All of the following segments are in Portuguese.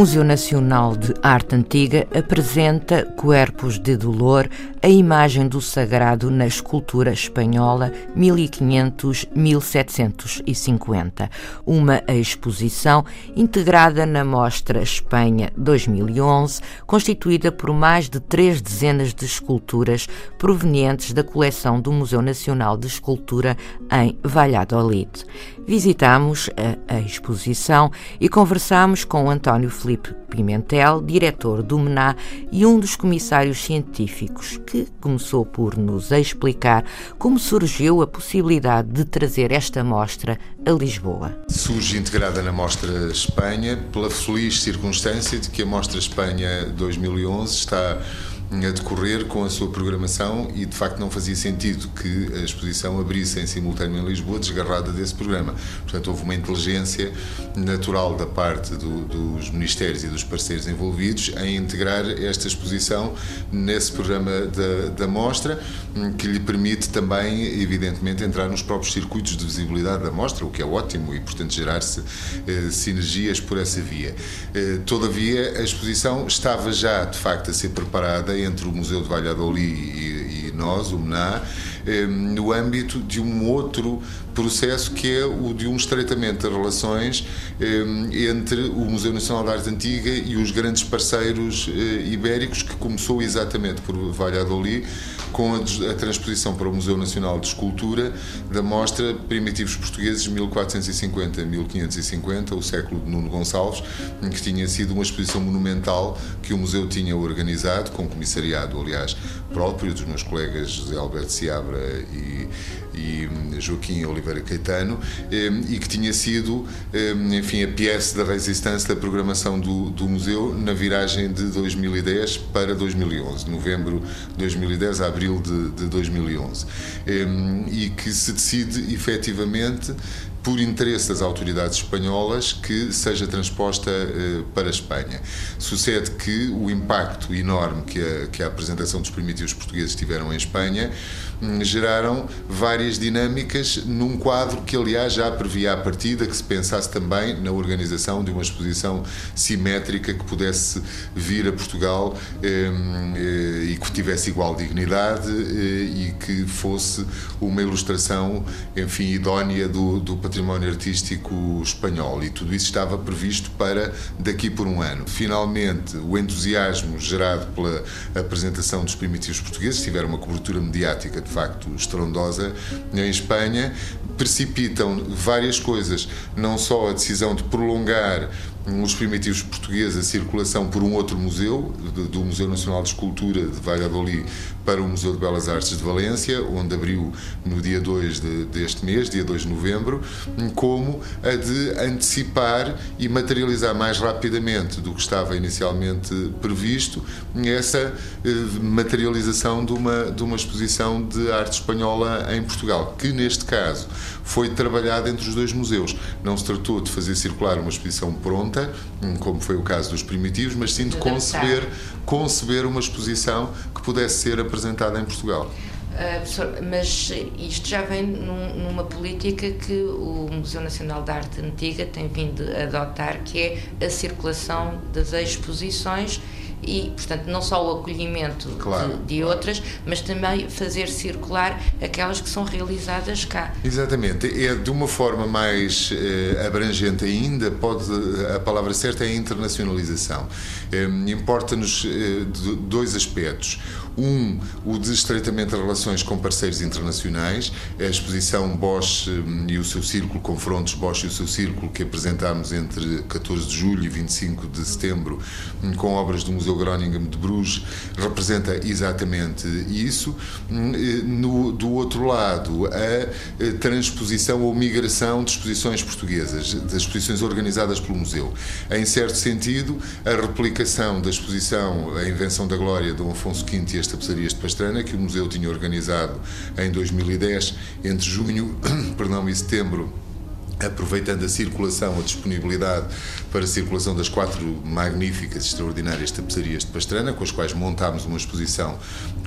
Museu Nacional de Arte Antiga apresenta Cuerpos de Dolor, a imagem do sagrado na escultura espanhola 1500-1750, uma exposição integrada na Mostra Espanha 2011, constituída por mais de três dezenas de esculturas provenientes da coleção do Museu Nacional de Escultura em Valladolid. Visitamos a, a exposição e conversamos com António Felipe Pimentel, diretor do MENA e um dos comissários científicos, que começou por nos explicar como surgiu a possibilidade de trazer esta mostra a Lisboa. Surge integrada na Mostra Espanha pela feliz circunstância de que a Mostra Espanha 2011 está a decorrer com a sua programação e de facto não fazia sentido que a exposição abrisse em simultâneo em Lisboa desgarrada desse programa. Portanto, houve uma inteligência natural da parte do, dos ministérios e dos parceiros envolvidos em integrar esta exposição nesse programa da, da mostra, que lhe permite também, evidentemente, entrar nos próprios circuitos de visibilidade da mostra, o que é ótimo e, portanto, gerar-se eh, sinergias por essa via. Eh, todavia, a exposição estava já, de facto, a ser preparada entre o Museu de Valladolid e, e nós, o MENA, eh, no âmbito de um outro processo que é o de um estreitamento de relações eh, entre o Museu Nacional de Arte Antiga e os grandes parceiros eh, ibéricos, que começou exatamente por Valladolid, com a, transposição para o Museu Nacional de Escultura da mostra Primitivos Portugueses 1450-1550, o século de Nuno Gonçalves, que tinha sido uma exposição monumental que o museu tinha organizado, com comissariado, aliás, próprio dos meus colegas José Alberto Seabra e, e Joaquim Oliveira Caetano, e que tinha sido, enfim, a pièce da resistência da programação do, do museu na viragem de 2010 para 2011, novembro de 2010 a abril de, de 2011, e que se decide efetivamente por interesse das autoridades espanholas que seja transposta eh, para a Espanha. Sucede que o impacto enorme que a, que a apresentação dos primitivos portugueses tiveram em Espanha hum, geraram várias dinâmicas num quadro que, aliás, já previa à partida que se pensasse também na organização de uma exposição simétrica que pudesse vir a Portugal eh, eh, e que tivesse igual dignidade eh, e que fosse uma ilustração, enfim, idónea do, do património artístico espanhol e tudo isso estava previsto para daqui por um ano. Finalmente, o entusiasmo gerado pela apresentação dos primitivos portugueses tiveram uma cobertura mediática de facto estrondosa em Espanha, precipitam várias coisas, não só a decisão de prolongar os primitivos portugueses a circulação por um outro museu, do Museu Nacional de Escultura de Valladolid para o Museu de Belas Artes de Valência, onde abriu no dia 2 de, deste mês, dia 2 de novembro, como a de antecipar e materializar mais rapidamente do que estava inicialmente previsto essa eh, materialização de uma, de uma exposição de arte espanhola em Portugal, que neste caso foi trabalhada entre os dois museus. Não se tratou de fazer circular uma exposição pronta, como foi o caso dos primitivos, mas sim de conceber, conceber uma exposição que pudesse ser apresentada em Portugal. Uh, mas isto já vem num, numa política que o Museu Nacional de Arte Antiga tem vindo a adotar, que é a circulação das exposições e, portanto, não só o acolhimento claro, de, de, outras, mas também fazer circular aquelas que são realizadas cá. Exatamente. É de uma forma mais eh, abrangente ainda, pode, a palavra certa é internacionalização. Eh, Importa-nos eh, dois aspectos. Um, o de estreitamento de relações com parceiros internacionais, a exposição Bosch hum, e o seu círculo, confrontos Bosch e o seu círculo, que apresentámos entre 14 de julho e 25 de setembro, hum, com obras do Museu Museu Groningen de Bruges representa exatamente isso. No, do outro lado, a transposição ou migração de exposições portuguesas, das exposições organizadas pelo museu. Em certo sentido, a replicação da exposição A Invenção da Glória de Afonso V e as Tapeçarias de Pastrana, que o museu tinha organizado em 2010, entre junho perdão, e setembro aproveitando a circulação, a disponibilidade para a circulação das quatro magníficas, extraordinárias tapeçarias de Pastrana, com as quais montámos uma exposição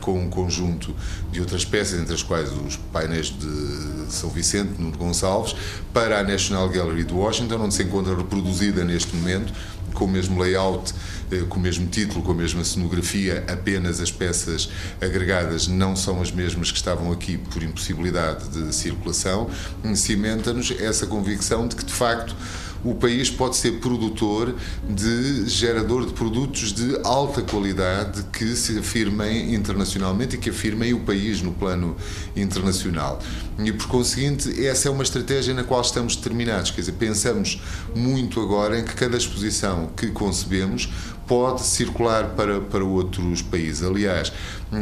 com um conjunto de outras peças, entre as quais os painéis de São Vicente, Nuno Gonçalves, para a National Gallery de Washington, onde se encontra reproduzida neste momento, com o mesmo layout, eh, com o mesmo título, com a mesma cenografia, apenas as peças agregadas não são as mesmas que estavam aqui por impossibilidade de circulação, cimenta-nos essa convicção de que, de facto, o país pode ser produtor de gerador de produtos de alta qualidade que se afirmem internacionalmente e que afirmem o país no plano internacional. E por conseguinte, essa é uma estratégia na qual estamos determinados, quer dizer, pensamos muito agora em que cada exposição que concebemos pode circular para, para outros países. Aliás,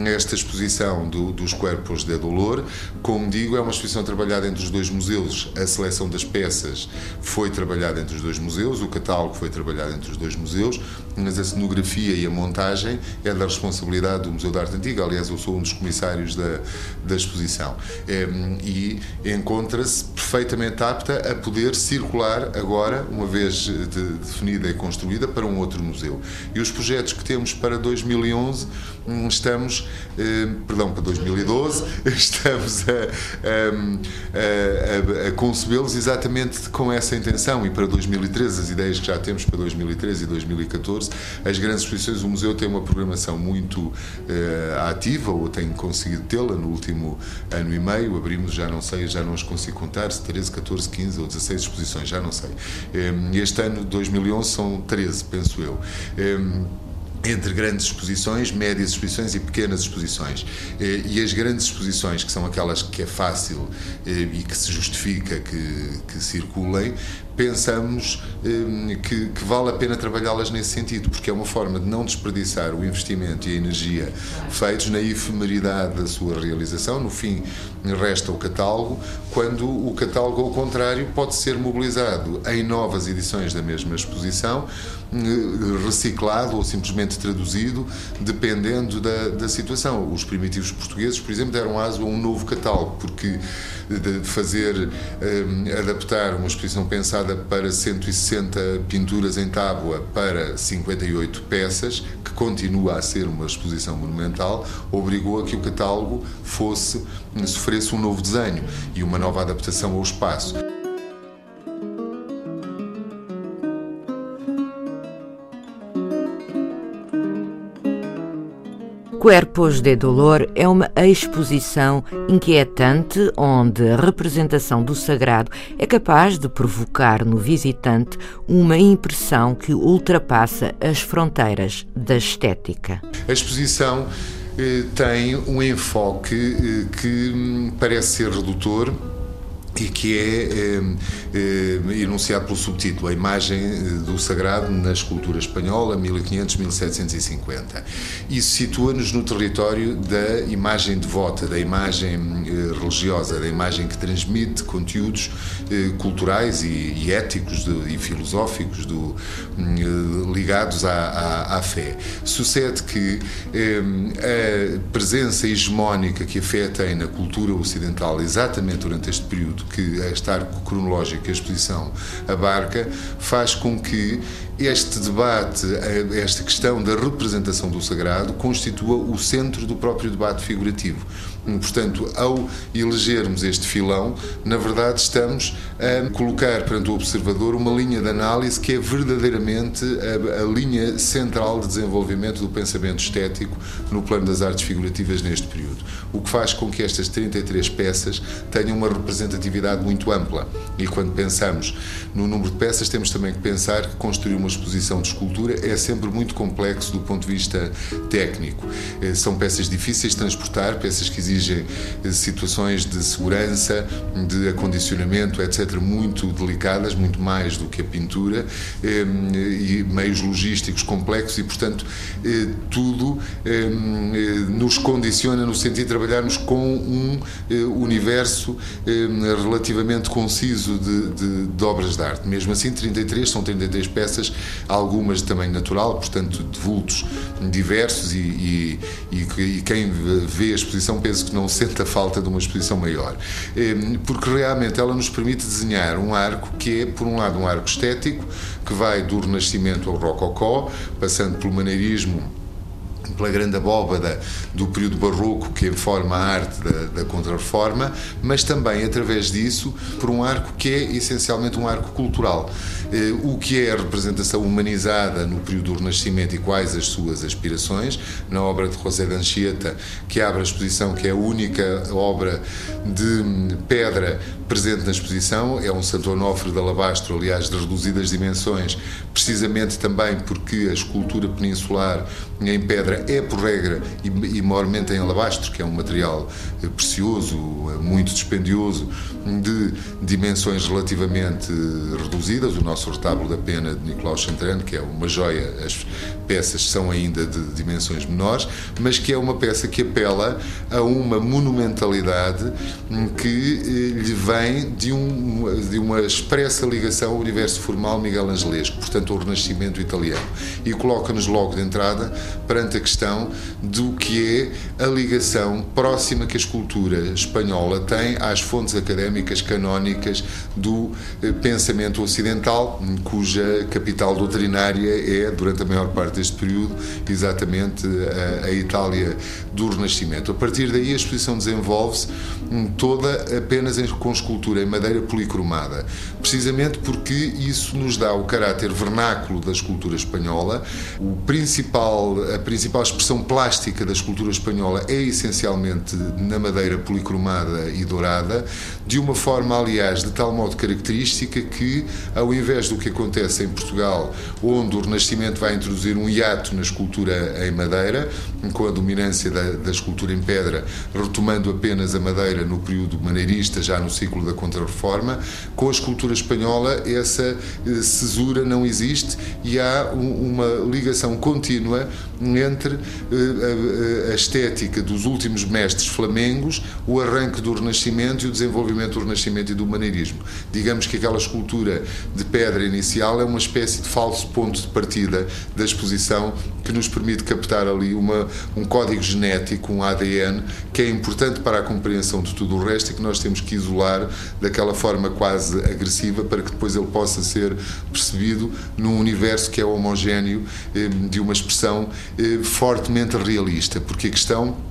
esta exposição do, dos Corpos de Dolor, como digo, é uma exposição trabalhada entre os dois museus. A seleção das peças foi trabalhada entre os dois museus, o catálogo foi trabalhado entre os dois museus, mas a cenografia e a montagem é da responsabilidade do Museu da Arte Antiga. Aliás, eu sou um dos comissários da, da exposição. É, e encontra-se perfeitamente apta a poder circular agora, uma vez de, definida e construída, para um outro museu. E os projetos que temos para 2011, hum, estamos, eh, perdão, para 2012, estamos a, a, a, a concebê-los exatamente com essa intenção. E para 2013, as ideias que já temos para 2013 e 2014, as grandes exposições, o museu tem uma programação muito eh, ativa, ou tem conseguido tê-la no último ano e meio. Abrimos, já não sei, já não os consigo contar, 13, 14, 15 ou 16 exposições, já não sei. Eh, este ano, 2011, são 13, penso eu entre grandes exposições, médias exposições e pequenas exposições. Eh, e as grandes exposições, que são aquelas que é fácil eh, e que se justifica que, que circulem, pensamos eh, que, que, vale a pena trabalhá-las nesse sentido, porque é uma forma de não desperdiçar o investimento e a energia feitos na efemeridade da sua realização. No fim, resta o catálogo, quando o catálogo, ao contrário, pode ser mobilizado em novas edições da mesma exposição, reciclado ou simplesmente traduzido, dependendo da, da situação. Os primitivos portugueses, por exemplo, deram aso a um novo catálogo, porque de fazer, eh, adaptar uma exposição pensada para 160 pinturas em tábua para 58 peças, que continua a ser uma exposição monumental, obrigou a que o catálogo fosse, sofresse um novo desenho e uma nova adaptação ao espaço. Cuerpos de Dolor é uma exposição inquietante onde a representação do sagrado é capaz de provocar no visitante uma impressão que ultrapassa as fronteiras da estética. A exposição eh, tem um enfoque eh, que hum, parece ser redutor e que é, é, é, enunciado pelo subtítulo A Imagem eh, do Sagrado na Escultura Espanhola, 1500-1750. Isso situa-nos no território da imagem devota, da imagem religiosa, da imagem que transmite conteúdos culturais e, e éticos de, e filosóficos do, ligados à, à, à, fé. Sucede que a presença hegemónica que a fé tem na cultura ocidental, exatamente durante este período, que esta arco cronológico que a exposição abarca faz com que este debate, esta questão da representação do sagrado, constitua o centro do próprio debate figurativo. Portanto, ao elegermos este filão, na verdade estamos a colocar perante o observador uma linha de análise que é verdadeiramente a, a linha central de desenvolvimento do pensamento estético no plano das artes figurativas neste período. O que faz com que estas 33 peças tenham uma representatividade muito ampla. E quando pensamos no número de peças, temos também que pensar que construir uma exposição de escultura é sempre muito complexo do ponto de vista técnico. Eh, são peças difíceis de transportar, peças que exigem eh, situações de segurança, de acondicionamento, etc., muito delicadas, muito mais do que a pintura, e meios logísticos complexos, e, portanto, tudo nos condiciona no sentido de trabalharmos com um universo relativamente conciso de, de, de obras de arte. Mesmo assim, 33 são 33 peças, algumas de tamanho natural, portanto, de vultos diversos, e, e, e quem vê a exposição pensa que não sente a falta de uma exposição maior. Ehm, porque realmente ela nos permite desenhar um arco que é, por um lado, um arco estético, que vai do Renascimento ao Rococó, passando pelo maneirismo pela grande abóbada do período barroco que informa a arte da, da Contra-Reforma, mas também através disso por um arco que é essencialmente um arco cultural. Eh, o que é a representação humanizada no período do Renascimento e quais as suas aspirações, na obra de José de Anchieta, que abre a exposição, que é a única obra de pedra presente na exposição, é um Santo Onofre de alabastro, aliás, de reduzidas dimensões, precisamente também porque a escultura peninsular em pedra é, por regra, e, e maiormente em alabastro, que é um material eh, precioso, eh, muito dispendioso, de dimensões relativamente reduzidas. O nosso retábulo da pena de Nicolau Chantrano, que é uma joia, as peças são ainda de dimensões menores, mas que é uma peça que apela a uma monumentalidade que eh, lhe vem de, um, de uma expressa ligação ao universo formal Miguel Angelesco, portanto, ao Renascimento italiano. E coloca-nos logo de entrada perante a questão do que é a ligação próxima que a escultura espanhola tem às fontes académicas canónicas do eh, pensamento ocidental, cuja capital doutrinária é, durante a maior parte deste período, exatamente a, a Itália do Renascimento. A partir daí, a exposição desenvolve-se hum, toda apenas com escultura em madeira policromada, precisamente porque isso nos dá o caráter vernáculo da escultura espanhola. O principal, a principal expressão plástica da escultura espanhola é essencialmente na madeira policromada e dourada, de uma forma, aliás, de tal modo característica que, ao invés do que acontece em Portugal, onde o Renascimento vai introduzir um hiato na escultura em madeira, com a dominância da, da escultura em pedra, retomando apenas a madeira no período maneirista, já no ciclo da Contra-Reforma, com a escultura espanhola essa eh, cesura não existe e há um, uma ligação contínua entre eh, a estética dos últimos mestres flamengos, o arranque do Renascimento e o desenvolvimento do Renascimento e do maneirismo. Digamos que aquela escultura de pedra inicial é uma espécie de falso ponto de partida da exposição que nos permite captar ali uma, um código genético, um ADN, que é importante para a compreensão de tudo o resto e que nós temos que isolar daquela forma quase agressiva para que depois ele possa ser percebido num universo que é homogéneo eh, de uma expressão eh, fortemente realista, porque a questão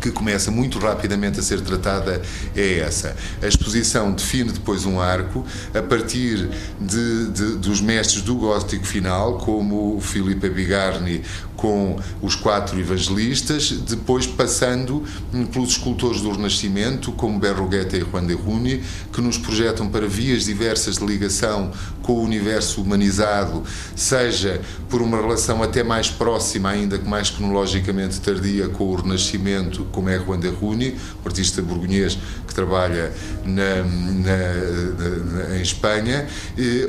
que começa muito rapidamente a ser tratada é essa. A exposição define depois um arco a partir de, de dos mestres do gótico final, como Filipe Bigarni com os quatro evangelistas, depois passando pelos escultores do Renascimento, como Berruguete e Juan de Runi, que nos projetam para vias diversas de ligação com o universo humanizado, seja por uma relação até mais próxima, ainda que mais cronologicamente tardia, com o Renascimento, como é Juan de Runi, o artista burgonês que trabalha na, na, na, em Espanha,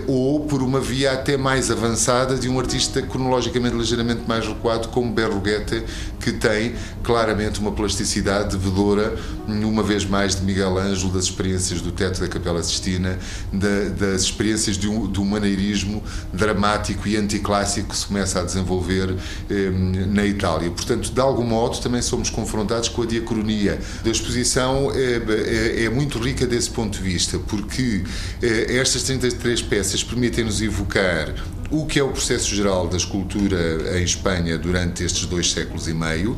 ou por uma via até mais avançada de um artista cronologicamente ligeiramente mais adequado como Berruguete, que tem claramente uma plasticidade devedora, uma vez mais, de Miguel Ângelo, das experiências do teto da Capela Sistina, da, das experiências de um, do maneirismo dramático e anticlássico que se começa a desenvolver eh, na Itália. Portanto, de algum modo, também somos confrontados com a diacronia. A exposição é, é, é muito rica desse ponto de vista, porque eh, estas 33 peças permitem-nos evocar o que é o processo geral da escultura em Espanha durante estes dois séculos e meio,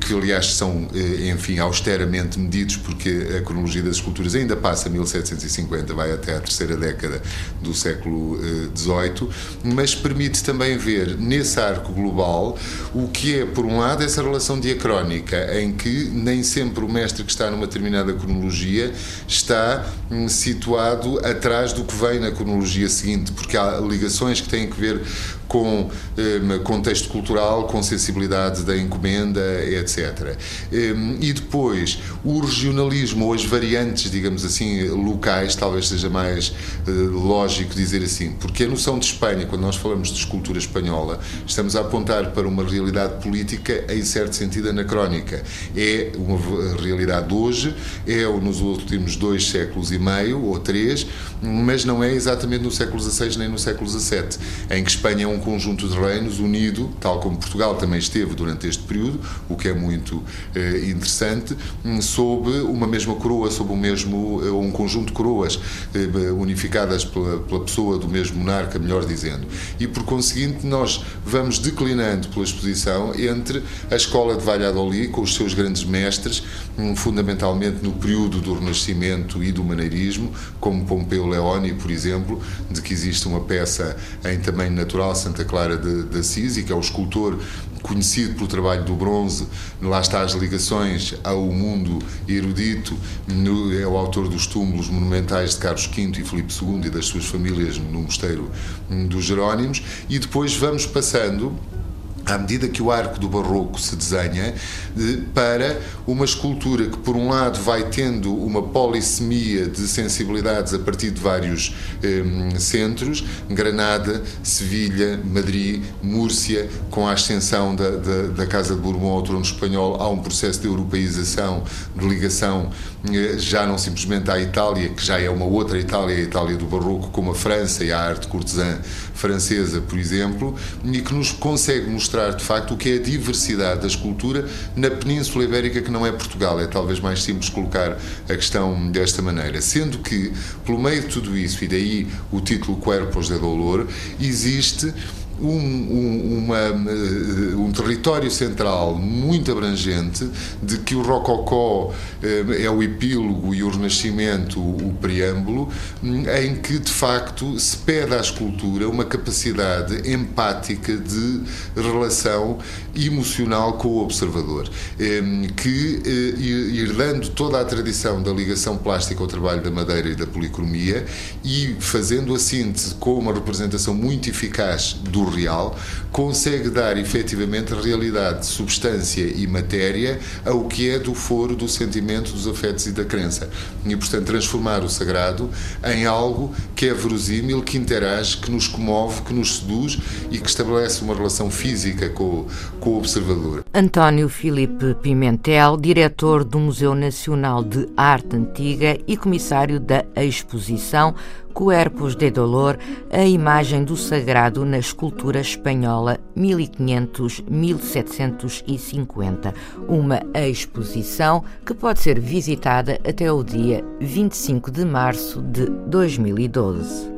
que aliás são, eh, enfim, austeramente medidos, porque a cronologia das esculturas ainda passa 1750, vai até à terceira década do século XVIII, eh, mas permite também ver nesse arco global o que é, por um lado, essa relação diacrónica, em que nem sempre o mestre que está numa determinada cronologia está hum, situado atrás do que vem na cronologia seguinte, porque há ligações que têm que ver com um, contexto cultural, com sensibilidade da encomenda, etc. Um, e depois, o regionalismo ou as variantes, digamos assim, locais, talvez seja mais uh, lógico dizer assim, porque a noção de Espanha, quando nós falamos de escultura espanhola, estamos a apontar para uma realidade política, em certo sentido, anacrónica. É uma realidade hoje, é nos últimos dois séculos e meio ou três, mas não é exatamente no século XVI nem no século XVII, em que Espanha é um conjunto de reinos unido, tal como Portugal também esteve durante este período, o que é muito eh, interessante, hum, sob uma mesma coroa, sob um mesmo eh, um conjunto de coroas eh, unificadas pela, pela pessoa do mesmo monarca, melhor dizendo. E por conseguinte nós vamos declinando pela exposição entre a escola de Valladolid com os seus grandes mestres, hum, fundamentalmente no período do Renascimento e do maneirismo, como Pompeu Leoni, por exemplo, de que existe uma peça em tamanho natural, Santa Clara de, de Assis, e que é o escultor conhecido pelo trabalho do bronze, lá está as ligações ao mundo erudito, é o autor dos túmulos monumentais de Carlos V e Filipe II e das suas famílias no mosteiro dos Jerónimos, e depois vamos passando à medida que o arco do barroco se desenha, para uma escultura que, por um lado, vai tendo uma polissemia de sensibilidades a partir de vários eh, centros Granada, Sevilha, Madrid, Múrcia, com a ascensão da, da, da, Casa de Bourbon ao trono espanhol, há um processo de europeização, de ligação eh, já não simplesmente à Itália, que já é uma outra Itália, a Itália do barroco, como a França e a arte cortesã francesa, por exemplo, e que nos consegue mostrar mostrar de facto o que é a diversidade da escultura na Península Ibérica, que não é Portugal. É talvez mais simples colocar a questão desta maneira. Sendo que, pelo meio de tudo isso, e daí o título Cuerpos de Dolor, existe um, um, uma, eh, um território central muito abrangente, de que o Rococó eh, é o epílogo e o Renascimento o preâmbulo, em que de facto se pede à escultura uma capacidade empática de relação emocional com o observador, eh, que herdando toda a tradição da ligação plástica ao trabalho da madeira e da policromia e fazendo a síntese com uma representação muito eficaz do real, consegue dar efetivamente realidade, substância e matéria ao que é do foro do sentimento, dos afetos e da crença. E, portanto, transformar o sagrado em algo que é verosímil, que interage, que nos comove, que nos seduz e que estabelece uma relação física com, com o observador. António Filipe Pimentel, diretor do Museu Nacional de Arte Antiga e comissário da exposição Cuerpos de Dolor, a imagem do sagrado na escultura espanhola 1500-1750, uma exposição que pode ser visitada até o dia 25 de março de 2012.